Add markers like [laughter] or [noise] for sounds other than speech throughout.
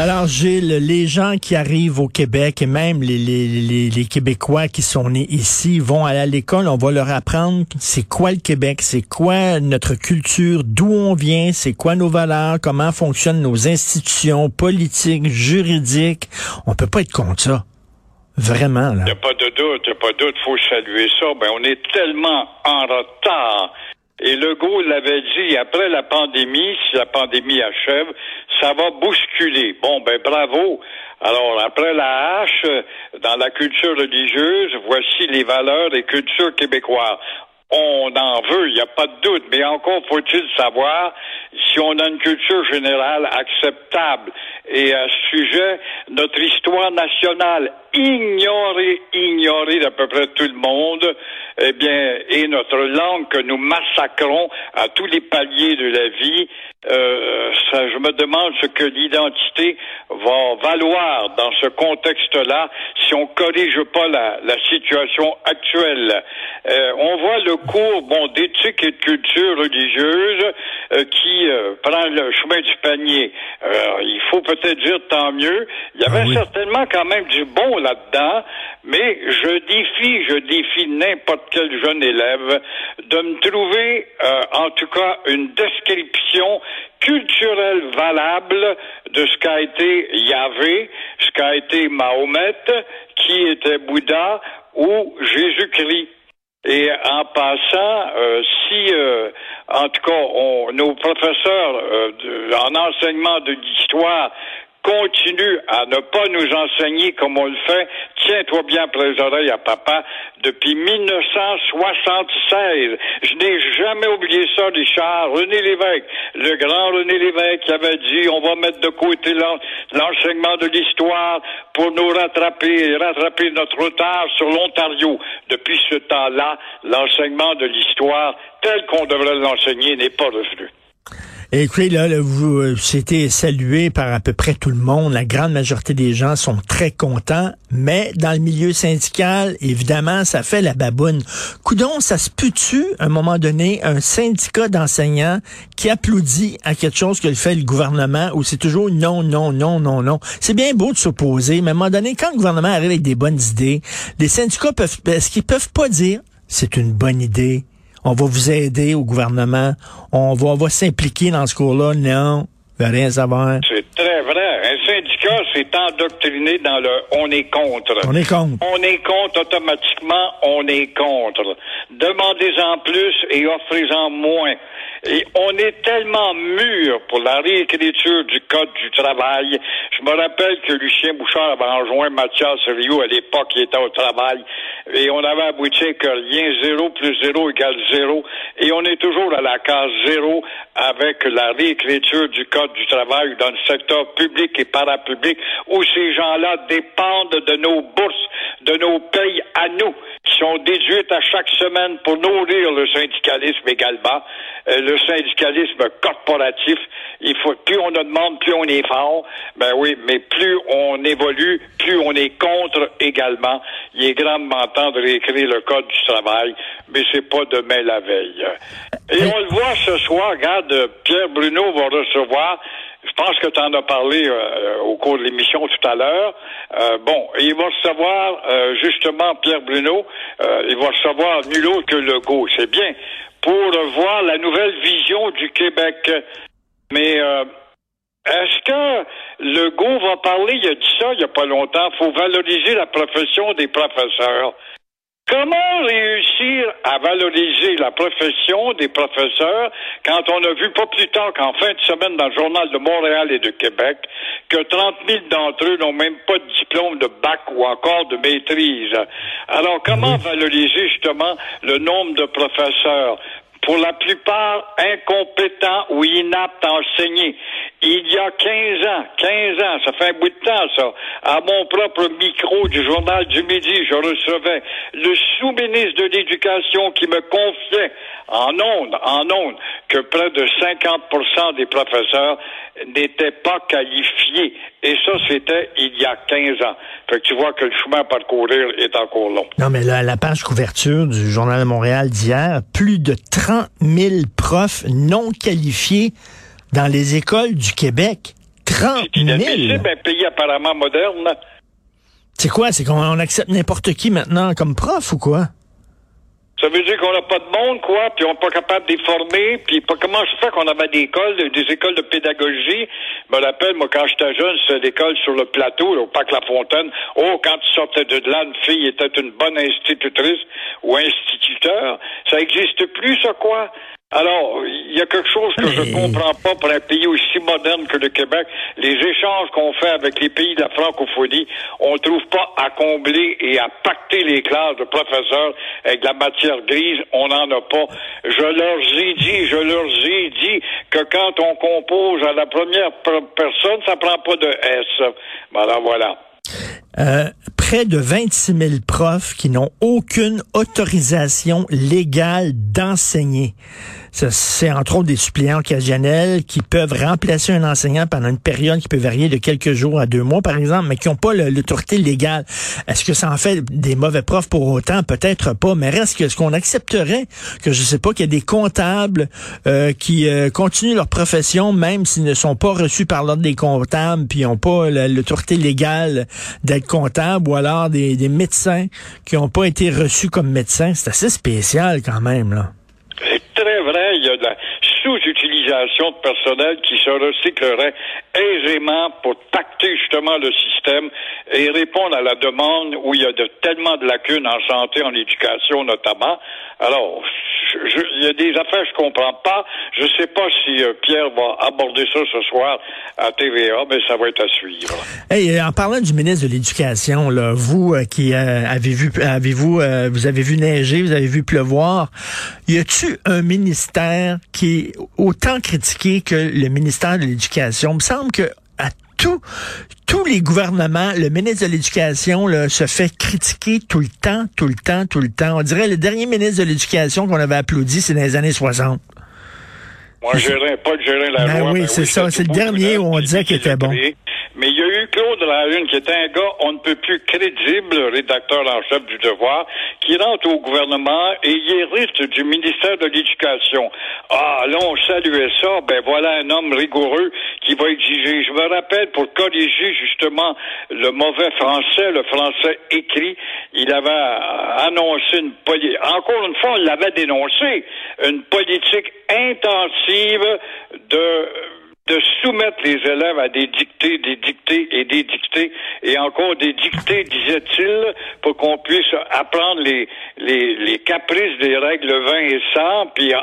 Alors, Gilles, les gens qui arrivent au Québec et même les, les, les, les Québécois qui sont nés ici vont aller à l'école. On va leur apprendre c'est quoi le Québec, c'est quoi notre culture, d'où on vient, c'est quoi nos valeurs, comment fonctionnent nos institutions politiques, juridiques. On peut pas être contre ça. Vraiment, là. Il n'y a pas de doute, il n'y a pas de doute, faut saluer ça. Ben, on est tellement en retard. Et Legault l'avait dit, après la pandémie, si la pandémie achève, ça va bousculer. Bon, ben bravo. Alors, après la hache, dans la culture religieuse, voici les valeurs et cultures québécoises. On en veut, il n'y a pas de doute, mais encore faut-il savoir si on a une culture générale acceptable. Et à ce sujet, notre histoire nationale ignorée, ignorée d'à peu près tout le monde, eh bien, et notre langue que nous massacrons à tous les paliers de la vie, euh, ça, je me demande ce que l'identité va valoir dans ce contexte-là si on corrige pas la, la situation actuelle. Euh, on voit le cours bon d'éthique et de culture religieuse euh, qui euh, prend le chemin du panier. Euh, il faut peut-être dire tant mieux. Il y avait Ah oui. certainement quand même du bon là-dedans, mais je défie, je défie n'importe quel jeune élève de me trouver, euh, en tout cas, une description culturelle valable de ce qu'a été Yahvé, ce qu'a été Mahomet, qui était Bouddha ou Jésus-Christ. Et en passant, euh, si, euh, en tout cas, on, nos professeurs euh, en enseignement de l'histoire continuent à ne pas nous enseigner comme on le fait, tiens-toi bien après les oreilles à papa, depuis 1976. Je n'ai jamais oublié ça, Richard. René Lévesque, le grand René Lévesque qui avait dit on va mettre de côté l'en- l'enseignement de l'histoire pour nous rattraper rattraper notre retard sur l'Ontario. Depuis ce temps-là, l'enseignement de l'histoire tel qu'on devrait l'enseigner n'est pas revenu. Écoutez, là, là, vous, euh, c'était salué par à peu près tout le monde. La grande majorité des gens sont très contents. Mais dans le milieu syndical, évidemment, ça fait la baboune. Coudon, ça se peut-tu, à un moment donné, un syndicat d'enseignants qui applaudit à quelque chose que fait le gouvernement ou c'est toujours non, non, non, non, non? C'est bien beau de s'opposer, mais à un moment donné, quand le gouvernement arrive avec des bonnes idées, les syndicats peuvent, est-ce qu'ils peuvent pas dire c'est une bonne idée? On va vous aider au gouvernement, on va, on s'impliquer dans ce cours-là. Non, rien savoir. C'est très vrai. Syndicat, c'est endoctriné dans le on est contre. On est contre. On est contre automatiquement, on est contre. Demandez-en plus et offrez-en moins. Et on est tellement mûr pour la réécriture du Code du travail. Je me rappelle que Lucien Bouchard avait enjoint Mathias Rio à l'époque, il était au travail, et on avait abouti que rien zéro plus zéro égale zéro, et on est toujours à la case zéro avec la réécriture du Code du travail dans le secteur public et parapublic, où ces gens-là dépendent de nos bourses, de nos payes à nous, qui sont déduites à chaque semaine pour nourrir le syndicalisme également. Euh, le syndicalisme corporatif, il faut plus on en demande, plus on est fort. Ben oui, mais plus on évolue, plus on est contre également. Il est grandement temps de réécrire le code du travail, mais c'est pas demain la veille. Et on le voit ce soir, regarde, Pierre Bruno va recevoir je pense que tu en as parlé euh, au cours de l'émission tout à l'heure. Euh, bon, il va recevoir euh, justement Pierre Bruno, euh, il va recevoir nul autre que Legault, c'est bien, pour voir la nouvelle vision du Québec. Mais euh, est-ce que Legault va parler, il a dit ça il n'y a pas longtemps, faut valoriser la profession des professeurs. Comment réussir à valoriser la profession des professeurs quand on a vu pas plus tard qu'en fin de semaine dans le journal de Montréal et de Québec que 30 000 d'entre eux n'ont même pas de diplôme de bac ou encore de maîtrise? Alors comment valoriser justement le nombre de professeurs? Pour la plupart incompétents ou inaptes à enseigner. Il y a 15 ans, 15 ans, ça fait un bout de temps ça, à mon propre micro du journal du midi, je recevais le sous-ministre de l'Éducation qui me confiait en ondes, en ondes, que près de 50% des professeurs n'étaient pas qualifiés. Et ça, c'était il y a 15 ans. Fait que tu vois que le chemin à parcourir est encore long. Non, mais là, la page couverture du Journal de Montréal d'hier, plus de 30 000 profs non qualifiés dans les écoles du Québec. 30 C'est 000! inadmissible, un pays apparemment moderne. C'est quoi? C'est qu'on accepte n'importe qui maintenant comme prof ou quoi? Ça veut dire qu'on n'a pas de monde, quoi, puis on n'est pas capable de les former, puis pas comment se fait qu'on avait des écoles, des écoles de pédagogie? Je me rappelle, moi, quand j'étais jeune, c'était l'école sur le plateau, là, au Parc La Fontaine. Oh, quand tu sortais de là, une fille était une bonne institutrice ou instituteur. Ça existe plus, ça, quoi? Alors, il y a quelque chose que je Mais- comprends pas pour un pays aussi moderne que le Québec. Les échanges qu'on fait avec les pays de la francophonie, on ne trouve pas à combler et à pacter les classes de professeurs avec de la matière grise. On n'en a pas. Je leur ai dit, je leur ai dit que quand on compose à la première per- personne, ça prend pas de S. Alors voilà. Euh, près de 26 000 profs qui n'ont aucune autorisation légale d'enseigner. C'est entre autres des suppléants occasionnels qui peuvent remplacer un enseignant pendant une période qui peut varier de quelques jours à deux mois, par exemple, mais qui n'ont pas l'autorité légale. Est-ce que ça en fait des mauvais profs pour autant? Peut-être pas, mais reste ce qu'on accepterait que je sais pas qu'il y a des comptables euh, qui euh, continuent leur profession même s'ils ne sont pas reçus par l'ordre des comptables puis n'ont pas la- l'autorité légale d'être comptable ou alors des, des médecins qui n'ont pas été reçus comme médecins. C'est assez spécial quand même, là. Vrai, il y a sous-utilisation de personnel qui se recyclerait aisément pour pacter justement le système et répondre à la demande où il y a de, tellement de lacunes en santé, en éducation notamment. Alors, je- il y a des affaires que je comprends pas. Je sais pas si euh, Pierre va aborder ça ce soir à TVA, mais ça va être à suivre. Hey, en parlant du ministre de l'Éducation, là, vous euh, qui euh, avez vu, avez-vous, euh, vous avez vu neiger, vous avez vu pleuvoir, y a-tu un ministère qui autant critiqué que le ministère de l'Éducation Il me semble que à tout, tous les gouvernements, le ministre de l'Éducation là, se fait critiquer tout le temps, tout le temps, tout le temps. On dirait le dernier ministre de l'l'Éducation qu'on avait applaudi, c'est dans les années 60. Moi, gérer, pas de gérer la Ben loi. oui, c'est ça. C'est le dernier de- où on disait qu'il était bon. Mais il y a eu Claude Lahune, qui était un gars on ne peut plus crédible, rédacteur en chef du Devoir, qui rentre au gouvernement et il hérite du ministère de l'Éducation. Ah, là, on saluait ça. Ben voilà un homme rigoureux qui va exiger. Je me rappelle, pour corriger justement le mauvais français, le français écrit, il avait annoncé une politique. Encore une fois, on l'avait dénoncé. Une politique intensive de soumettre les élèves à des dictées, des dictées et des dictées, et encore des dictées, disait-il, pour qu'on puisse apprendre les, les, les caprices des règles 20 et 100, puis euh,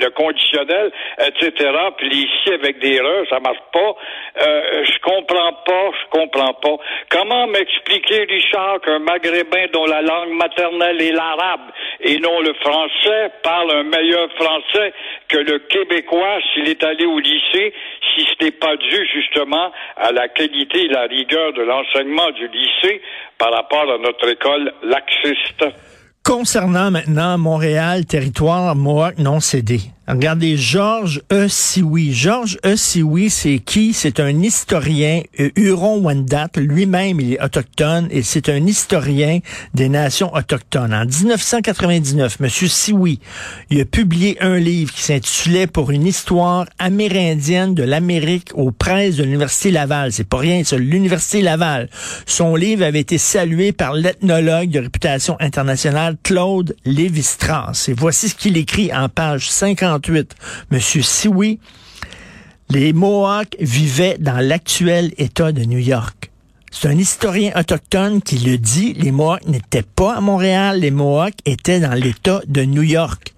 le conditionnel, etc., puis ici avec des re, ça marche pas. Euh, je comprends pas, je comprends pas. Comment m'expliquer, Richard, qu'un maghrébin dont la langue maternelle est l'arabe et non le français parle un meilleur français que le québécois s'il est allé au lycée, si ce n'est pas dû justement à la qualité et la rigueur de l'enseignement du lycée par rapport à notre école laxiste. Concernant maintenant Montréal, territoire Mohawk non cédé. Regardez, Georges E. Sioui. Georges E. Sioui, c'est qui? C'est un historien euh, Huron-Wendat. Lui-même, il est autochtone et c'est un historien des nations autochtones. En 1999, M. Sioui, il a publié un livre qui s'intitulait Pour une histoire amérindienne de l'Amérique aux presses de l'Université Laval. C'est pas rien, ça, l'Université Laval. Son livre avait été salué par l'ethnologue de réputation internationale Claude Lévi-Strauss. Et voici ce qu'il écrit en page 58. Monsieur Sioui, les Mohawks vivaient dans l'actuel État de New York. C'est un historien autochtone qui le dit. Les Mohawks n'étaient pas à Montréal. Les Mohawks étaient dans l'État de New York.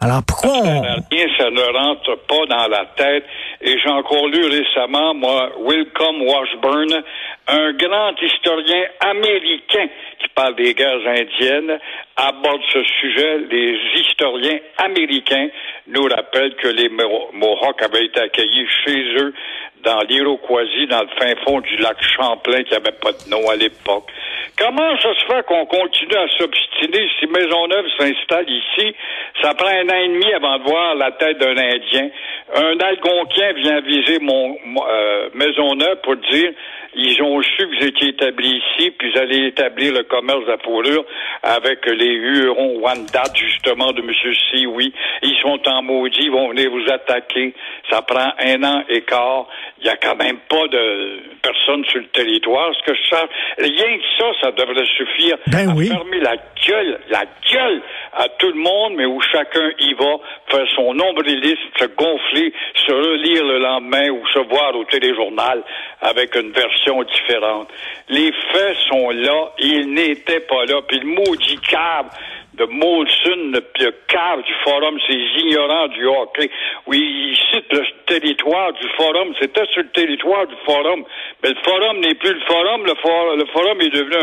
Alors pourquoi on... Ça ne rentre pas dans la tête. Et j'ai encore lu récemment, moi, Wilcom Washburn, un grand historien américain qui parle des guerres indiennes aborde ce sujet. Les historiens américains nous rappellent que les Mohawks avaient été accueillis chez eux dans l'Iroquoisie, dans le fin fond du lac Champlain, qui n'avait pas de nom à l'époque. Comment ça se fait qu'on continue à s'obstiner si Maisonneuve s'installe ici? Ça prend un an et demi avant de voir la tête d'un Indien. Un Algonquin vient viser mon, euh, Maisonneuve pour dire ils ont su que vous étiez établi ici, puis vous allez établir le commerce de la fourrure avec les Hurons Wendat, justement, de M. Sioui. Ils sont en maudit, ils vont venir vous attaquer. Ça prend un an et quart. Il n'y a quand même pas de personne sur le territoire. Ce que je sais, rien que ça, ça devrait suffire ben à oui. fermer la gueule, la gueule à tout le monde, mais où chacun y va faire son nombrilisme, se gonfler, se relire le lendemain ou se voir au téléjournal avec une version différente. Les faits sont là, ils n'étaient pas là, puis le maudit câble de Molson, le, le cave du forum, ces ignorants du hockey. Oui, ils citent le territoire du forum. C'était sur le territoire du forum. Mais le forum n'est plus le forum. Le, for, le forum est devenu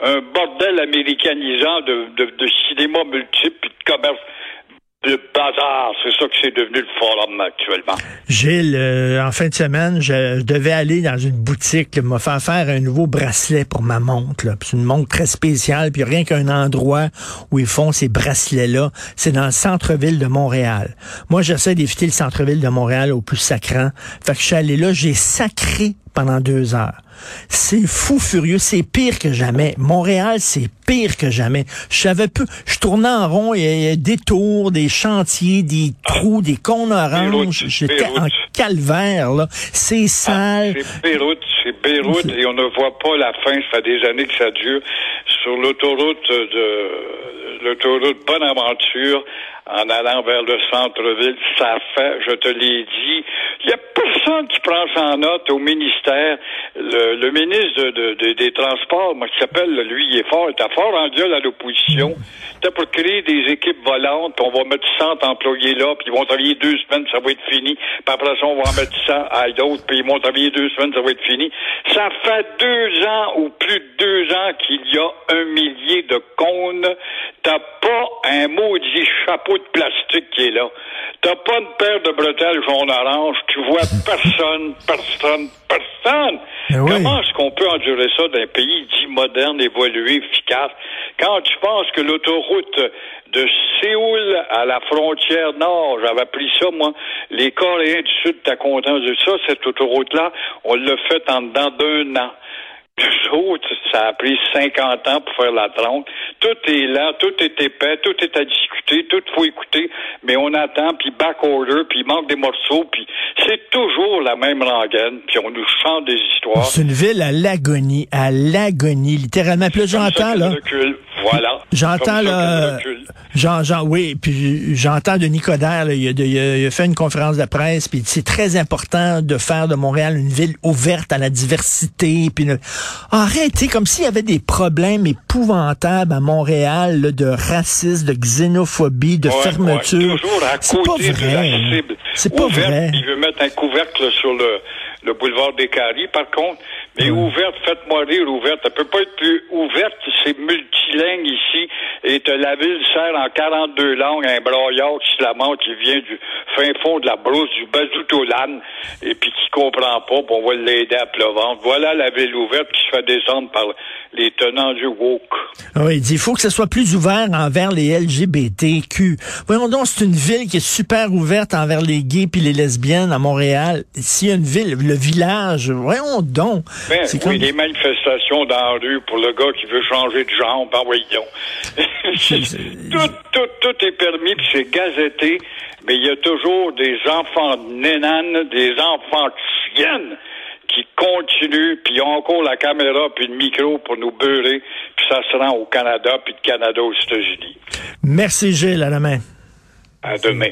un, bordel américanisant de cinéma multiple et de commerce le bazar. C'est ça que c'est devenu le forum actuellement. Gilles, euh, en fin de semaine, je, devais aller dans une boutique, me faire faire un nouveau bracelet pour ma montre. C'est une montre très spéciale, puis rien qu'un endroit où ils font ces bracelets-là, c'est dans le centre-ville de Montréal. Moi, j'essaie d'éviter le centre-ville de Montréal au plus sacrant. Fait que je suis allé là, j'ai sacré pendant deux heures. C'est fou furieux, c'est pire que jamais. Montréal, c'est pire que jamais. Je savais peu, je tournais en rond, il y a des tours, des chantiers, des trous, des cônes oranges. J'étais en calvaire, là. C'est sale. Ah, c'est Beyrouth, c'est Beyrouth, et on ne voit pas la fin. Ça fait des années que ça dure. Sur l'autoroute de l'autoroute Bonaventure, en allant vers le centre-ville, ça fait, je te l'ai dit, il y a personne qui prend ça en note au ministère. Le, le ministre de, de, des Transports, moi, qui s'appelle, lui, il est fort, il était fort en gueule à l'opposition. C'était pour créer des équipes volantes. On va mettre 100 employés là, puis ils vont travailler deux semaines, ça va être fini. Puis après ça, on va en mettre 100 à d'autres, puis ils vont travailler deux semaines, ça va être fini. Ça fait deux ans ou plus de deux ans qu'il y a un millier de cônes. T'as pas un maudit chapeau de plastique qui est là. T'as pas une paire de bretelles jaune-orange. Tu vois [laughs] personne, personne, personne. Mais oui. Comment est-ce qu'on peut endurer ça d'un pays dit moderne, évolué, efficace? Quand tu penses que l'autoroute de Séoul à la frontière nord, j'avais pris ça, moi, les Coréens du Sud étaient contents de ça, cette autoroute-là, on l'a fait en dedans d'un an. Ça a pris 50 ans pour faire la trompe. Tout est là, tout est épais, tout est à discuter, tout faut écouter, mais on attend, puis back order, puis il manque des morceaux, puis c'est toujours la même rengaine, puis on nous chante des histoires. C'est une ville à l'agonie, à l'agonie, littéralement. Puis là, j'entends, là... Voilà. J'entends, là... Jean, Jean, oui, puis j'entends Denis Coderre, là, il, a, il, a, fait une conférence de presse, puis c'est très important de faire de Montréal une ville ouverte à la diversité, puis le... arrêtez, comme s'il y avait des problèmes épouvantables à Montréal là, de racisme, de xénophobie, de ouais, fermeture. Ouais, toujours à c'est pas vrai. C'est pas vrai. Il veut mettre un couvercle sur le, le boulevard des Caries, par contre. Mais mmh. ouverte, faites-moi rire, ouverte. Elle peut pas être plus ouverte, c'est multilingue ici. Et la ville sert en 42 langues un broyard flamand qui vient du fin fond de la brousse, du Bazoutolan, et puis qui comprend pas, puis on va l'aider à pleuvante. Voilà la ville ouverte qui se fait descendre par les tenants du woke. Oui, il dit, il faut que ce soit plus ouvert envers les LGBTQ. Voyons donc, c'est une ville qui est super ouverte envers les gays puis les lesbiennes à Montréal. S'il y a une ville, le village, voyons donc. Ben, oui, comme... les manifestations dans la rue pour le gars qui veut changer de genre, ben voyons. tout, tout, tout est permis, puis c'est gazetté, mais il y a toujours des enfants de nénanes, des enfants de chiennes qui continuent, puis ils ont encore la caméra puis le micro pour nous beurrer, puis ça se rend au Canada, puis de Canada aux États-Unis. Merci Gilles, à demain. À demain.